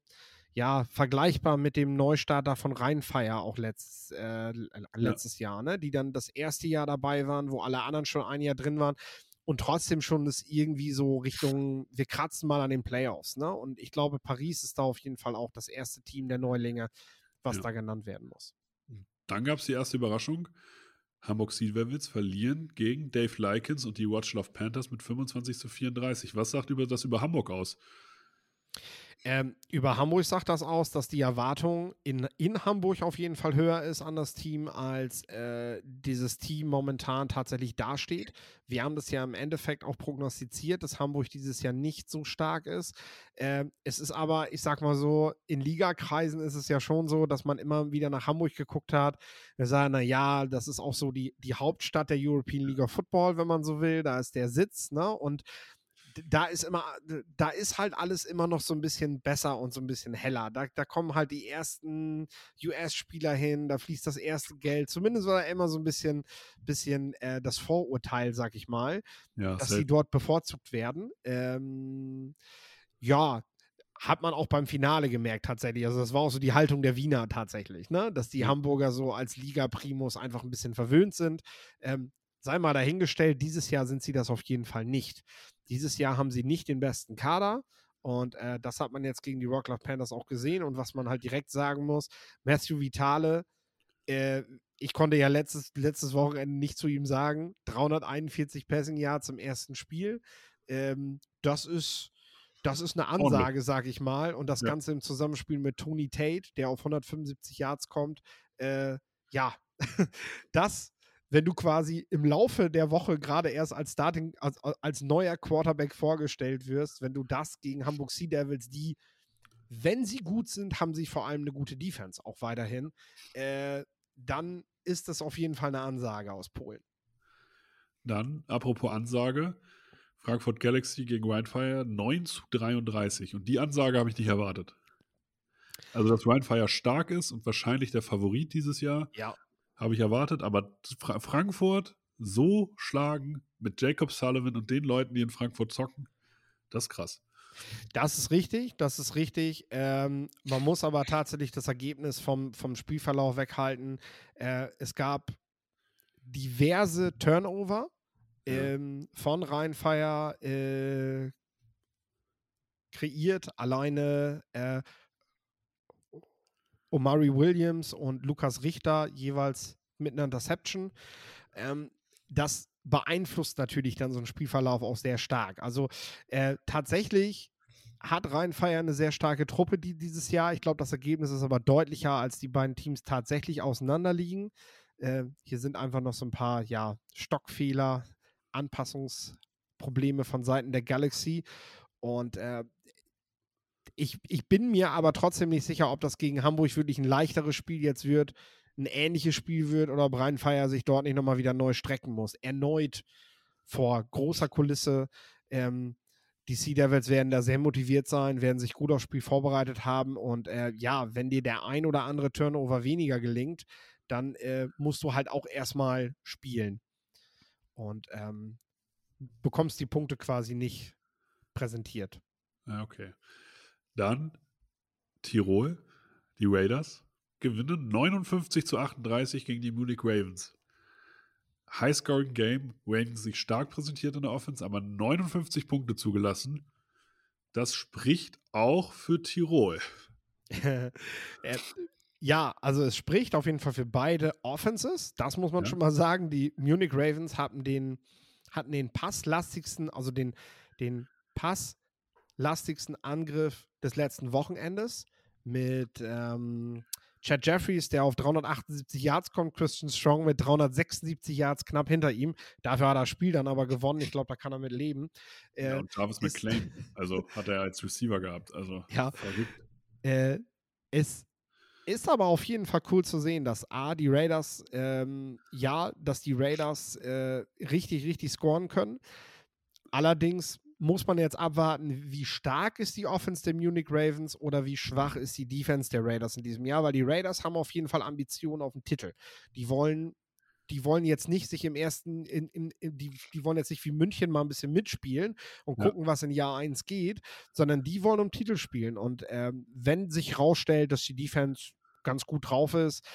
ja, vergleichbar mit dem Neustarter von Rheinfeier auch letzt, äh, letztes Jahr, ne? die dann das erste Jahr dabei waren, wo alle anderen schon ein Jahr drin waren und trotzdem schon das irgendwie so Richtung, wir kratzen mal an den Playoffs, ne? Und ich glaube, Paris ist da auf jeden Fall auch das erste Team der Neulinge, was Ja. da genannt werden muss. Dann gab es die erste Überraschung. Hamburg Silverwitz verlieren gegen Dave Likens und die Watchlove Panthers mit 25 zu 34. Was sagt über das über Hamburg aus? Ähm, über Hamburg sagt das aus, dass die Erwartung in, in Hamburg auf jeden Fall höher ist an das Team, als äh, dieses Team momentan tatsächlich dasteht. Wir haben das ja im Endeffekt auch prognostiziert, dass Hamburg dieses Jahr nicht so stark ist. Ähm, es ist aber, ich sag mal so, in Ligakreisen ist es ja schon so, dass man immer wieder nach Hamburg geguckt hat. Wir sagen, na ja, das ist auch so die, die Hauptstadt der European League of Football, wenn man so will. Da ist der Sitz, ne? Und da ist immer, da ist halt alles immer noch so ein bisschen besser und so ein bisschen heller. Da, da kommen halt die ersten US-Spieler hin, da fließt das erste Geld. Zumindest war da immer so ein bisschen, bisschen äh, das Vorurteil, sag ich mal, Ja, dass sie dort bevorzugt werden. Ähm, ja, hat man auch beim Finale gemerkt tatsächlich. Also das war auch so die Haltung der Wiener tatsächlich, ne? Dass die. Hamburger so als Liga-Primus einfach ein bisschen verwöhnt sind. Ähm, sei mal dahingestellt, dieses Jahr sind sie das auf jeden Fall nicht. Dieses Jahr haben sie nicht den besten Kader. Und äh, das hat man jetzt gegen die Rock Love Panthers auch gesehen. Und was man halt direkt sagen muss, Matthew Vitale, äh, ich konnte ja letztes, letztes Wochenende nicht zu ihm sagen, 341 Passing Yards im ersten Spiel. Ähm, das ist, das ist eine. Ansage, sag ich mal. Und das Ja. Ganze im Zusammenspiel mit Tony Tate, der auf 175 Yards kommt. Äh, ja, das, wenn du quasi im Laufe der Woche gerade erst als Starting, als, als neuer Quarterback vorgestellt wirst, wenn du das gegen Hamburg Sea Devils, die, wenn sie gut sind, haben sie vor allem eine gute Defense auch weiterhin, äh, dann ist das auf jeden Fall eine Ansage aus Polen. Dann, apropos Ansage, Frankfurt Galaxy gegen Wildfire 9 zu 33. Und die Ansage habe ich nicht erwartet. Also, dass Wildfire stark ist und wahrscheinlich der Favorit dieses Jahr, Ja. Habe ich erwartet. Aber Fra Frankfurt so schlagen mit Jacob Sullivan und den Leuten, die in Frankfurt zocken, das ist krass. Das ist richtig, das ist richtig. Ähm, man muss aber tatsächlich das Ergebnis vom, vom Spielverlauf weghalten. Äh, es gab diverse Turnover ähm, von Rheinfire äh, kreiert. Alleine äh, Omari Williams und Lukas Richter jeweils mit einer Interception. Ähm, das beeinflusst natürlich dann so einen Spielverlauf auch sehr stark. Also äh, tatsächlich hat Rheinfire eine sehr starke Truppe die, dieses Jahr. Ich glaube, das Ergebnis ist aber deutlicher, als die beiden Teams tatsächlich auseinanderliegen. Äh, hier sind einfach noch so ein paar ja, Stockfehler, Anpassungsprobleme von Seiten der Galaxy. Und äh, ich, ich bin mir aber trotzdem nicht sicher, ob das gegen Hamburg wirklich ein leichteres Spiel jetzt wird, ein ähnliches Spiel wird oder ob Rheinfeier sich dort nicht nochmal wieder neu strecken muss. Erneut vor großer Kulisse. Ähm, die Sea Devils werden da sehr motiviert sein, werden sich gut aufs Spiel vorbereitet haben. Und äh, ja, wenn dir der ein oder andere Turnover weniger gelingt, dann äh, musst du halt auch erstmal spielen. Und ähm, bekommst die Punkte quasi nicht präsentiert. Ja, okay. Dann Tirol, die Raiders, gewinnen 59 zu 38 gegen die Munich Ravens. Highscoring Game, Ravens sich stark präsentiert in der Offense, aber 59 Punkte zugelassen. Das spricht auch für Tirol. ja, also es spricht auf jeden Fall für beide Offenses. Das muss man ja. schon mal sagen. Die Munich Ravens hatten den, hatten den passlastigsten, also den, den passlastigsten Angriff des letzten Wochenendes mit ähm, Chad Jeffries, der auf 378 Yards kommt, Christian Strong mit 376 Yards knapp hinter ihm. Dafür hat er das Spiel dann aber gewonnen. Ich glaube, da kann er mit leben. Äh, ja, und Travis McClain, also hat er als Receiver gehabt. Also ja. Äh, es ist aber auf jeden Fall cool zu sehen, dass A, die Raiders, ähm, ja, dass die Raiders äh, richtig, richtig scoren können. Allerdings muss man jetzt abwarten, wie stark ist die Offense der Munich Ravens oder wie schwach ist die Defense der Raiders in diesem Jahr, weil die Raiders haben auf jeden Fall Ambitionen auf den Titel. Die wollen, die wollen jetzt nicht sich im ersten, in, in, in, die, die wollen jetzt nicht wie München mal ein bisschen mitspielen und ja. gucken, was in Jahr 1 geht, sondern die wollen um Titel spielen. Und ähm, wenn sich rausstellt, dass die Defense ganz gut drauf ist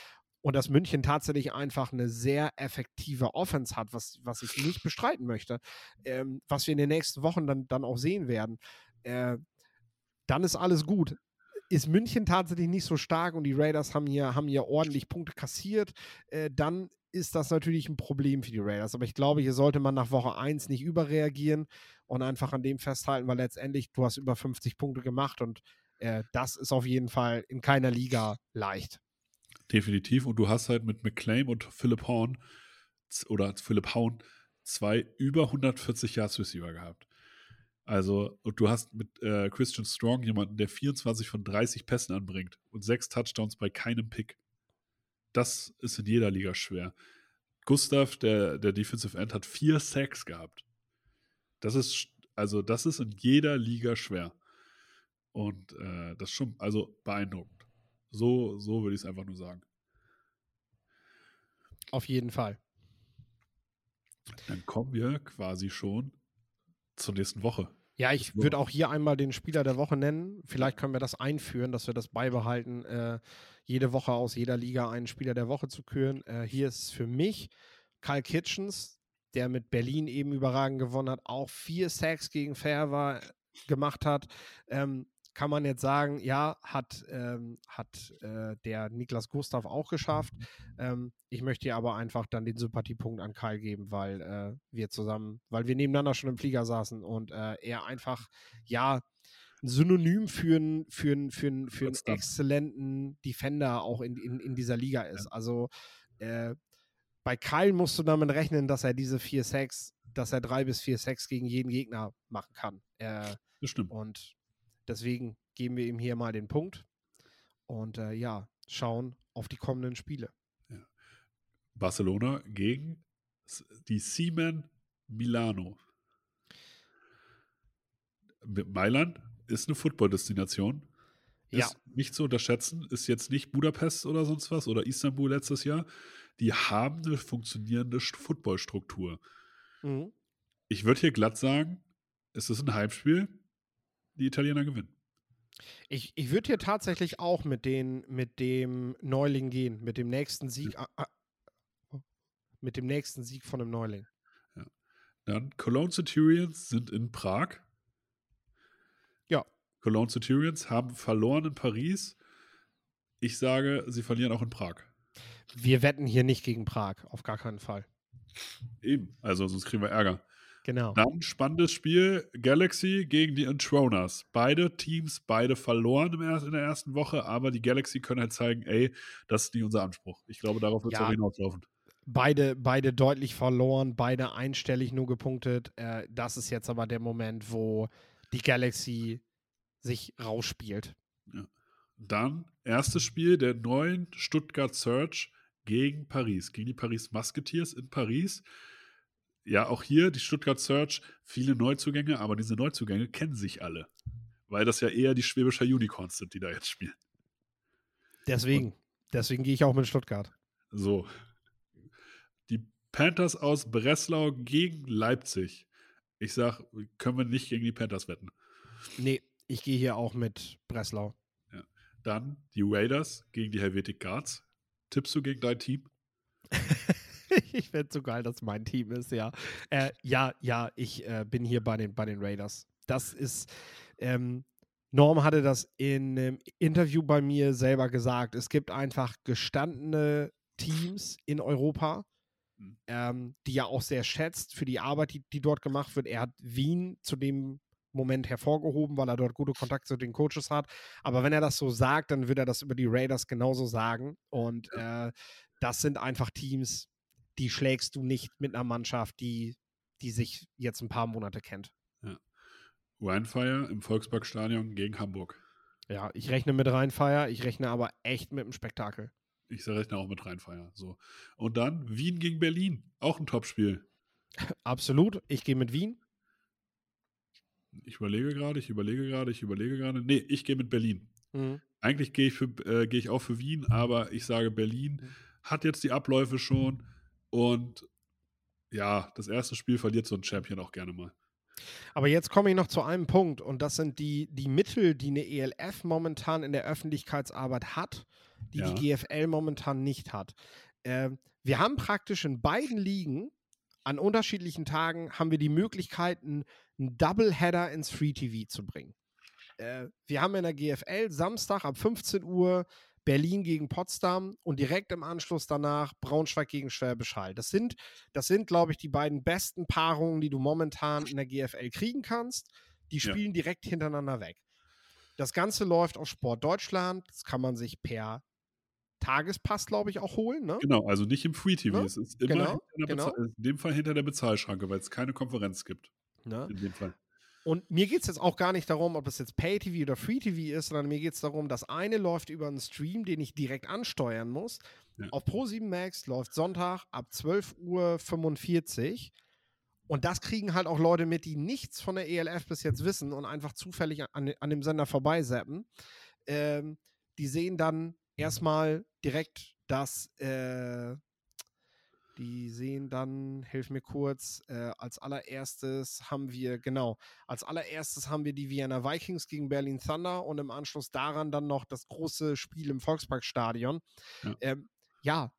und dass München tatsächlich einfach eine sehr effektive Offense hat, was, was ich nicht bestreiten möchte, ähm, was wir in den nächsten Wochen dann, dann auch sehen werden, äh, dann ist alles gut. Ist München tatsächlich nicht so stark und die Raiders haben hier, haben hier ordentlich Punkte kassiert, äh, dann ist das natürlich ein Problem für die Raiders. Aber ich glaube, hier sollte man nach Woche 1 nicht überreagieren und einfach an dem festhalten, weil letztendlich du hast über 50 Punkte gemacht und äh, das ist auf jeden Fall in keiner Liga leicht. Definitiv. Und du hast halt mit McClaim und Philip Horn oder Philip Haun zwei über 140 Yards Receiver gehabt. Also, und du hast mit äh, Christian Strong jemanden, der 24 von 30 Pässen anbringt und sechs Touchdowns bei keinem Pick. Das ist in jeder Liga schwer. Gustav, der, der Defensive End, hat vier Sacks gehabt. Das ist, also, das ist in jeder Liga schwer. Und äh, das ist schon, also beeindruckend. So, so würde ich es einfach nur sagen. Auf jeden Fall. Dann kommen wir quasi schon zur nächsten Woche. Ja, ich würde auch hier einmal den Spieler der Woche nennen. Vielleicht können wir das einführen, dass wir das beibehalten, äh, jede Woche aus jeder Liga einen Spieler der Woche zu küren. Äh, hier ist für mich Kyle Kitchens, der mit Berlin eben überragend gewonnen hat, auch vier Sacks gegen Fair war, gemacht hat. Ähm, kann man jetzt sagen, ja, hat, ähm, hat äh, der Niklas Gustav auch geschafft. Ähm, ich möchte hier aber einfach dann den Sympathiepunkt an Kyle geben, weil äh, wir zusammen, weil wir nebeneinander schon im Flieger saßen und äh, er einfach, ja, ein Synonym für einen für für für einen exzellenten Defender auch in, in, in dieser Liga ist. Ja. Also äh, bei Kyle musst du damit rechnen, dass er diese vier Sacks, dass er drei bis vier Sacks gegen jeden Gegner machen kann. Äh, das stimmt. Und Deswegen geben wir ihm hier mal den Punkt und äh, ja, schauen auf die kommenden Spiele. Ja. Barcelona gegen die Siemen Milano. Mailand ist eine Football-Destination. Ist ja. nicht zu unterschätzen, ist jetzt nicht Budapest oder sonst was oder Istanbul letztes Jahr. Die haben eine funktionierende Footballstruktur. Mhm. Ich würde hier glatt sagen, es ist ein Heimspiel die Italiener gewinnen. Ich, ich würde hier tatsächlich auch mit, den, mit dem Neuling gehen, mit dem nächsten Sieg. ah, ah, Mit dem nächsten Sieg von einem Neuling. Dann Cologne Centurions sind in Prag. Ja. Cologne Centurions haben verloren in Paris. Ich sage, sie verlieren auch in Prag. Wir wetten hier nicht gegen Prag, auf gar keinen Fall. Eben, also sonst kriegen wir Ärger. Genau. Dann spannendes Spiel: Galaxy gegen die Introners. Beide Teams, beide verloren er in der ersten Woche, aber die Galaxy können halt zeigen, ey, das ist nicht unser Anspruch. Ich glaube, darauf wird es Ja. auch hinauslaufen. Beide, beide deutlich verloren, beide einstellig nur gepunktet. Äh, das ist jetzt aber der Moment, wo die Galaxy sich rausspielt. Dann erstes Spiel der neuen Stuttgart Search gegen Paris, gegen die Paris Musketeers in Paris. Ja, auch hier die Stuttgart Search, viele Neuzugänge, aber diese Neuzugänge kennen sich alle. Weil das ja eher die Schwäbischer Unicorns sind, die da jetzt spielen. Deswegen, deswegen gehe ich auch mit Stuttgart. So. Die Panthers aus Breslau gegen Leipzig. Ich sag, können wir nicht gegen die Panthers wetten. Nee, ich gehe hier auch mit Breslau. Dann die Raiders gegen die Helvetic Guards. Tippst du gegen dein Team? ich fände so geil, dass mein Team ist, ja. Äh, ja, ja, ich äh, bin hier bei den, bei den Raiders. Das ist, ähm, Norm hatte das in einem Interview bei mir selber gesagt. Es gibt einfach gestandene Teams in Europa, Mhm. ähm, die er auch sehr schätzt für die Arbeit, die, die dort gemacht wird. Er hat Wien zu dem Moment hervorgehoben, weil er dort gute Kontakte zu den Coaches hat. Aber wenn er das so sagt, dann wird er das über die Raiders genauso sagen. Und äh, das sind einfach Teams, die schlägst du nicht mit einer Mannschaft, die, die sich jetzt ein paar Monate kennt. Rheinfire im Volksparkstadion gegen Hamburg. Ja, ich rechne mit Rheinfeier, ich rechne aber echt mit einem Spektakel. Ich rechne auch mit Rheinfire. So. Und dann Wien gegen Berlin. Auch ein Topspiel. Absolut, ich gehe mit Wien. Ich überlege gerade, ich überlege gerade, ich überlege gerade. Nee, ich gehe mit Berlin. Mhm. Eigentlich gehe ich, für, äh, gehe ich auch für Wien, aber ich sage, Berlin Mhm. hat jetzt die Abläufe schon und ja, das erste Spiel verliert so ein Champion auch gerne mal. Aber jetzt komme ich noch zu einem Punkt und das sind die, die Mittel, die eine ELF momentan in der Öffentlichkeitsarbeit hat, die Ja. die GFL momentan nicht hat. Ähm, wir haben praktisch in beiden Ligen an unterschiedlichen Tagen haben wir die Möglichkeit, einen, einen Doubleheader ins Free TV zu bringen. Äh, wir haben in der GFL Samstag ab 15 Uhr Berlin gegen Potsdam und direkt im Anschluss danach Braunschweig gegen Schwäbisch Hall. Das sind, das sind, glaube ich, die beiden besten Paarungen, die du momentan in der GFL kriegen kannst. Die Ja. spielen direkt hintereinander weg. Das Ganze läuft auf Sport Deutschland. Das kann man sich per Tagespass, glaube ich, auch holen. Ne? Genau, also nicht im Free TV. Ne? Es ist immer Genau, genau. Bezahl- in dem Fall hinter der Bezahlschranke, weil es keine Konferenz gibt. Ne? In dem Fall. Und mir geht es jetzt auch gar nicht darum, ob das jetzt Pay-TV oder Free-TV ist, sondern mir geht es darum, das eine läuft über einen Stream, den ich direkt ansteuern muss. Ja. Auf Pro7 Max läuft Sonntag ab 12.45 Uhr. Und das kriegen halt auch Leute mit, die nichts von der ELF bis jetzt wissen und einfach zufällig an, an dem Sender vorbeisappen. Ähm, die sehen dann erstmal direkt das, äh, die sehen dann, hilf mir kurz, äh, als allererstes haben wir, genau, als allererstes haben wir die Vienna Vikings gegen Berlin Thunder und im Anschluss daran dann noch das große Spiel im Volksparkstadion. Ja. Ähm, ja,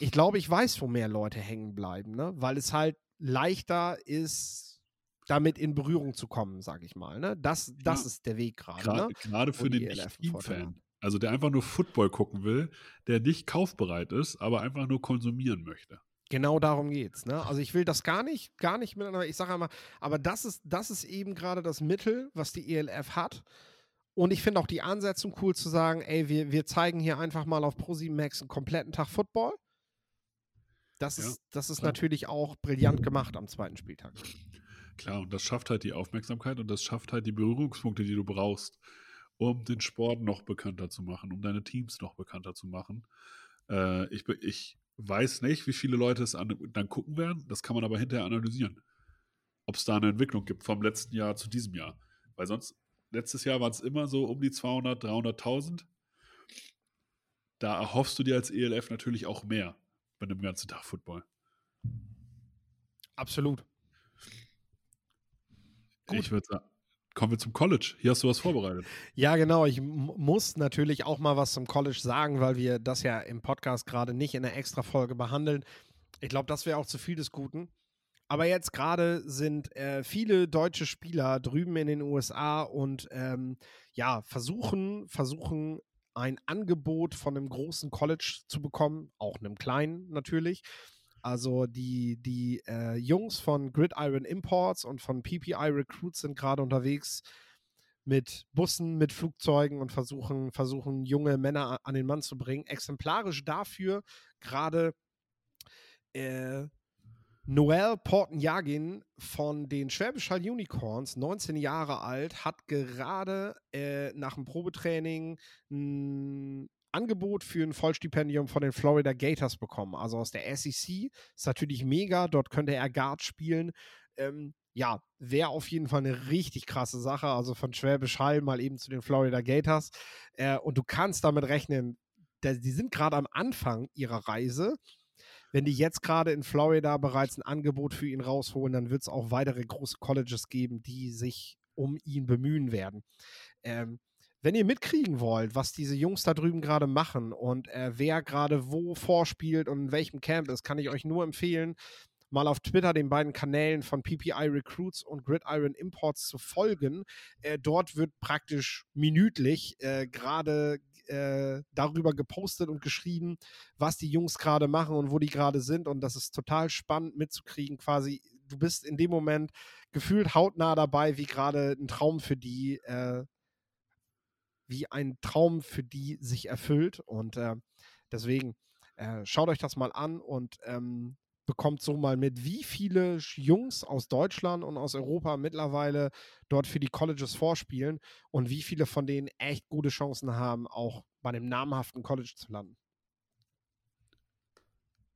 ich glaube, ich weiß, wo mehr Leute hängen bleiben, ne? weil es halt leichter ist, damit in Berührung zu kommen, sage ich mal. Ne? Das, das Ja. ist der Weg gerade. Gerade, Ne? für den Vorteil Nicht-Team-Fan. Also der einfach nur Football gucken will, der nicht kaufbereit ist, aber einfach nur konsumieren möchte. Genau darum geht's. Ne? Also ich will das gar nicht, gar nicht miteinander. Ich sage einmal, aber das ist, das ist eben gerade das Mittel, was die ELF hat. Und ich finde auch die Ansetzung cool zu sagen, ey, wir, wir zeigen hier einfach mal auf Pro7 Max einen kompletten Tag Football. Das Ja, ist, das ist klar. natürlich auch brillant gemacht am zweiten Spieltag. Klar, und das schafft halt die Aufmerksamkeit und das schafft halt die Berührungspunkte, die du brauchst, um den Sport noch bekannter zu machen, um deine Teams noch bekannter zu machen. Äh, ich, ich weiß nicht, wie viele Leute es an, dann gucken werden, das kann man aber hinterher analysieren. Ob es da eine Entwicklung gibt vom letzten Jahr zu diesem Jahr. Weil sonst, letztes Jahr waren es immer so um die 200, 300.000. Da erhoffst du dir als ELF natürlich auch mehr bei einem ganzen Tag Football. Absolut. Gut. Ich würde sagen, kommen wir zum College. Hier hast du was vorbereitet. Ja, genau. Ich muss natürlich auch mal was zum College sagen, weil wir das ja im Podcast gerade nicht in der Extra-Folge behandeln. Ich glaube, das wäre auch zu viel des Guten. Aber jetzt gerade sind äh, viele deutsche Spieler drüben in den USA und ähm, ja, versuchen, versuchen ein Angebot von einem großen College zu bekommen, auch einem kleinen natürlich. Also die, die äh, Jungs von Gridiron Imports und von PPI Recruits sind gerade unterwegs mit Bussen, mit Flugzeugen und versuchen, versuchen junge Männer an den Mann zu bringen. Exemplarisch dafür gerade äh, Noel Portenjagin von den Schwäbisch Hall Unicorns, 19 Jahre alt, hat gerade äh, nach dem Probetraining ein Angebot für ein Vollstipendium von den Florida Gators bekommen. Also aus der SEC. Ist natürlich mega. Dort könnte er Guard spielen. Ähm, ja, wäre auf jeden Fall eine richtig krasse Sache. Also von Schwäbisch Hall mal eben zu den Florida Gators. Äh, und du kannst damit rechnen, die sind gerade am Anfang ihrer Reise wenn die jetzt gerade in Florida bereits ein Angebot für ihn rausholen, dann wird es auch weitere große Colleges geben, die sich um ihn bemühen werden. Ähm, wenn ihr mitkriegen wollt, was diese Jungs da drüben gerade machen und äh, wer gerade wo vorspielt und in welchem Camp ist, kann ich euch nur empfehlen, mal auf Twitter den beiden Kanälen von PPI Recruits und Gridiron Imports zu folgen. Äh, dort wird praktisch minütlich äh, gerade äh, darüber gepostet und geschrieben, was die Jungs gerade machen und wo die gerade sind. Und das ist total spannend mitzukriegen. Quasi, du bist in dem Moment gefühlt hautnah dabei, wie gerade ein Traum für die, äh, wie ein Traum für die sich erfüllt. Und äh, deswegen äh, schaut euch das mal an und ähm, bekommt so mal mit, wie viele Jungs aus Deutschland und aus Europa mittlerweile dort für die Colleges vorspielen und wie viele von denen echt gute Chancen haben, auch bei einem namhaften College zu landen.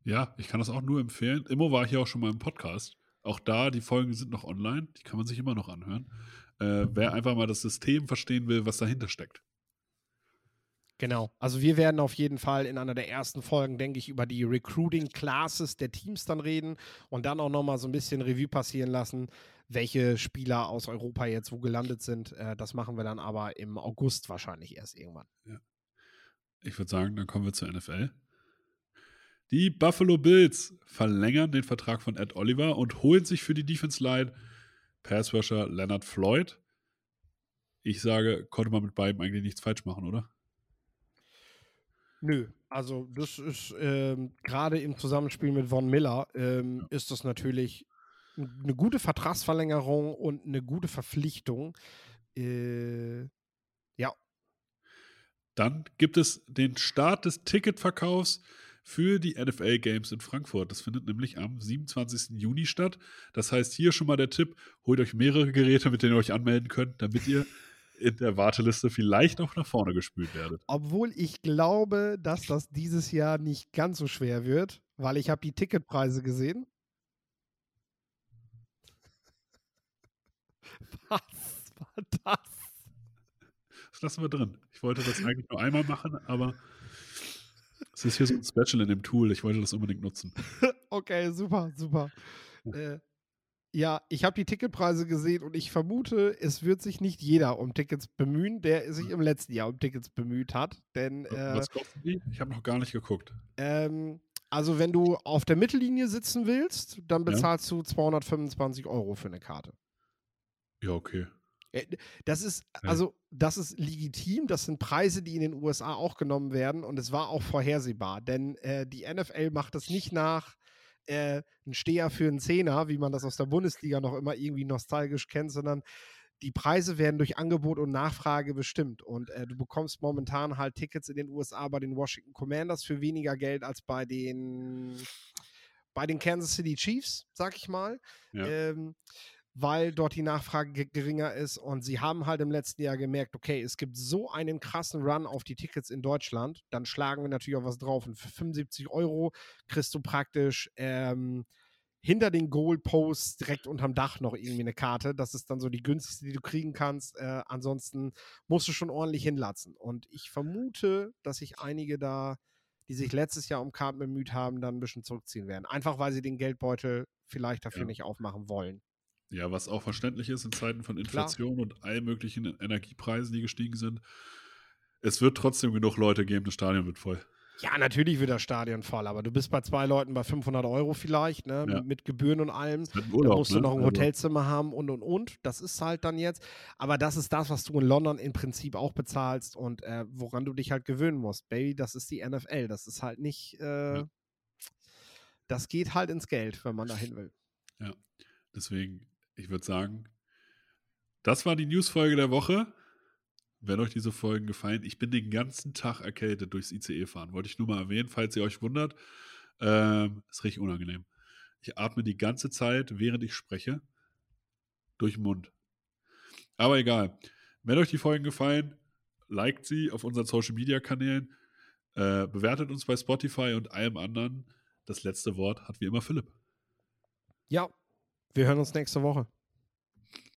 Ja, ich kann das auch nur empfehlen. Immo war hier auch schon mal im Podcast. Auch da, die Folgen sind noch online, die kann man sich immer noch anhören. Äh, wer einfach mal das System verstehen will, was dahinter steckt. Genau. Also wir werden auf jeden Fall in einer der ersten Folgen, denke ich, über die Recruiting Classes der Teams dann reden und dann auch nochmal so ein bisschen Revue passieren lassen, welche Spieler aus Europa jetzt wo gelandet sind. Äh, das machen wir dann aber im August wahrscheinlich erst irgendwann. Ja. Ich würde sagen, dann kommen wir zur NFL. Die Buffalo Bills verlängern den Vertrag von Ed Oliver und holen sich für die Defense Line Passrusher Leonard Floyd. Ich sage, konnte man mit beiden eigentlich nichts falsch machen, oder? Nö, also das ist ähm, gerade im Zusammenspiel mit Von Miller ähm, ja. ist das natürlich eine gute Vertragsverlängerung und eine gute Verpflichtung. Äh, ja. Dann gibt es den Start des Ticketverkaufs für die NFL Games in Frankfurt. Das findet nämlich am 27. Juni statt. Das heißt, hier schon mal der Tipp: holt euch mehrere Geräte, mit denen ihr euch anmelden könnt, damit ihr in der Warteliste vielleicht auch nach vorne gespült werdet. Obwohl ich glaube, dass das dieses Jahr nicht ganz so schwer wird, weil ich habe die Ticketpreise gesehen. Was war das? Das lassen wir drin. Ich wollte das eigentlich nur einmal machen, aber es ist hier so ein Special in dem Tool. Ich wollte das unbedingt nutzen. okay, super, super. Äh, ja, ich habe die Ticketpreise gesehen und ich vermute, es wird sich nicht jeder um Tickets bemühen, der sich im letzten Jahr um Tickets bemüht hat. Denn, äh, Was kosten die? Ich habe noch gar nicht geguckt. Ähm, also, wenn du auf der Mittellinie sitzen willst, dann bezahlst ja. du 225 Euro für eine Karte. Ja, okay. Äh, das ist, also, das ist legitim. Das sind Preise, die in den USA auch genommen werden und es war auch vorhersehbar, denn äh, die NFL macht das nicht nach äh, ein Steher für einen Zehner, wie man das aus der Bundesliga noch immer irgendwie nostalgisch kennt, sondern die Preise werden durch Angebot und Nachfrage bestimmt. Und äh, du bekommst momentan halt Tickets in den USA bei den Washington Commanders für weniger Geld als bei den bei den Kansas City Chiefs, sag ich mal. Ja. Ähm, weil dort die Nachfrage geringer ist. Und sie haben halt im letzten Jahr gemerkt, okay, es gibt so einen krassen Run auf die Tickets in Deutschland, dann schlagen wir natürlich auch was drauf. Und für 75 Euro kriegst du praktisch ähm, hinter den Goalposts direkt unterm Dach noch irgendwie eine Karte. Das ist dann so die günstigste, die du kriegen kannst. Äh, ansonsten musst du schon ordentlich hinlatzen. Und ich vermute, dass sich einige da, die sich letztes Jahr um Karten bemüht haben, dann ein bisschen zurückziehen werden. Einfach weil sie den Geldbeutel vielleicht dafür ja. nicht aufmachen wollen. Ja, was auch verständlich ist in Zeiten von Inflation und allen möglichen Energiepreisen, die gestiegen sind. Es wird trotzdem genug Leute geben, das Stadion wird voll. Ja, natürlich wird das Stadion voll, aber du bist bei zwei Leuten bei 500 Euro vielleicht, ne, Ja. mit Gebühren und allem. Ein Da Urlaub, musst du ne? noch ein Also, Hotelzimmer haben und und und. Das ist halt dann jetzt. Aber das ist das, was du in London im Prinzip auch bezahlst und äh, woran du dich halt gewöhnen musst. Baby, das ist die NFL. Das ist halt nicht. Äh, Ja. Das geht halt ins Geld, wenn man dahin will. Deswegen, ich würde sagen, das war die Newsfolge der Woche. Wenn euch diese Folgen gefallen, ich bin den ganzen Tag erkältet durchs ICE fahren. Wollte ich nur mal erwähnen, falls ihr euch wundert. Ähm, ist richtig unangenehm. Ich atme die ganze Zeit, während ich spreche, durch den Mund. Aber egal. Wenn euch die Folgen gefallen, liked sie auf unseren Social Media Kanälen, äh, bewertet uns bei Spotify und allem anderen. Das letzte Wort hat wie immer Philipp. Ja, wir hören uns nächste Woche.